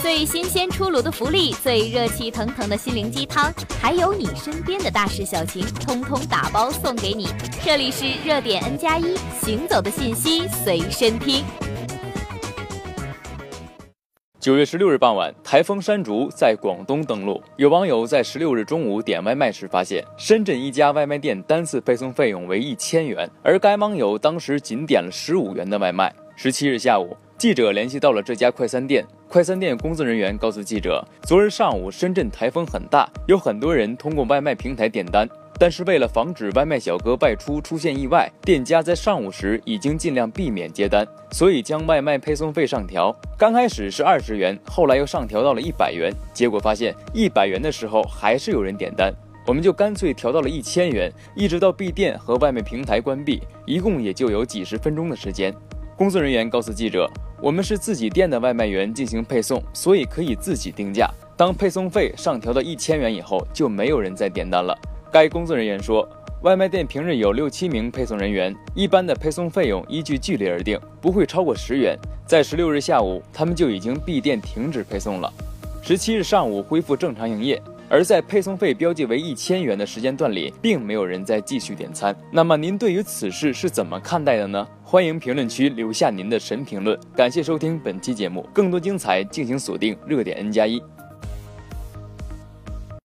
最新鲜出炉的福利，最热气腾腾的心灵鸡汤，还有你身边的大事小情，通通打包送给你。这里是热点 N 加一，行走的信息随身听。九月十六日傍晚，台风山竹在广东登陆。有网友在十六日中午点外卖时发现，深圳一家外卖店单次配送费用为一千元，而该网友当时仅点了十五元的外卖。十七日下午，记者联系到了这家快餐店，快餐店工作人员告诉记者，昨日上午深圳台风很大，有很多人通过外卖平台点单。但是为了防止外卖小哥外出出现意外，店家在上午时已经尽量避免接单，所以将外卖配送费上调。刚开始是二十元，后来又上调到了一百元。结果发现一百元的时候还是有人点单，我们就干脆调到了一千元，一直到闭店和外卖平台关闭，一共也就有几十分钟的时间。工作人员告诉记者，我们是自己店的外卖员进行配送，所以可以自己定价。当配送费上调到一千元以后，就没有人再点单了。该工作人员说，外卖店平日有六七名配送人员，一般的配送费用依据距离而定，不会超过十元。在十六日下午，他们就已经闭店停止配送了。十七日上午恢复正常营业，而在配送费标记为一千元的时间段里，并没有人再继续点餐。那么您对于此事是怎么看待的呢？欢迎评论区留下您的神评论。感谢收听本期节目，更多精彩敬请锁定热点 N 加一。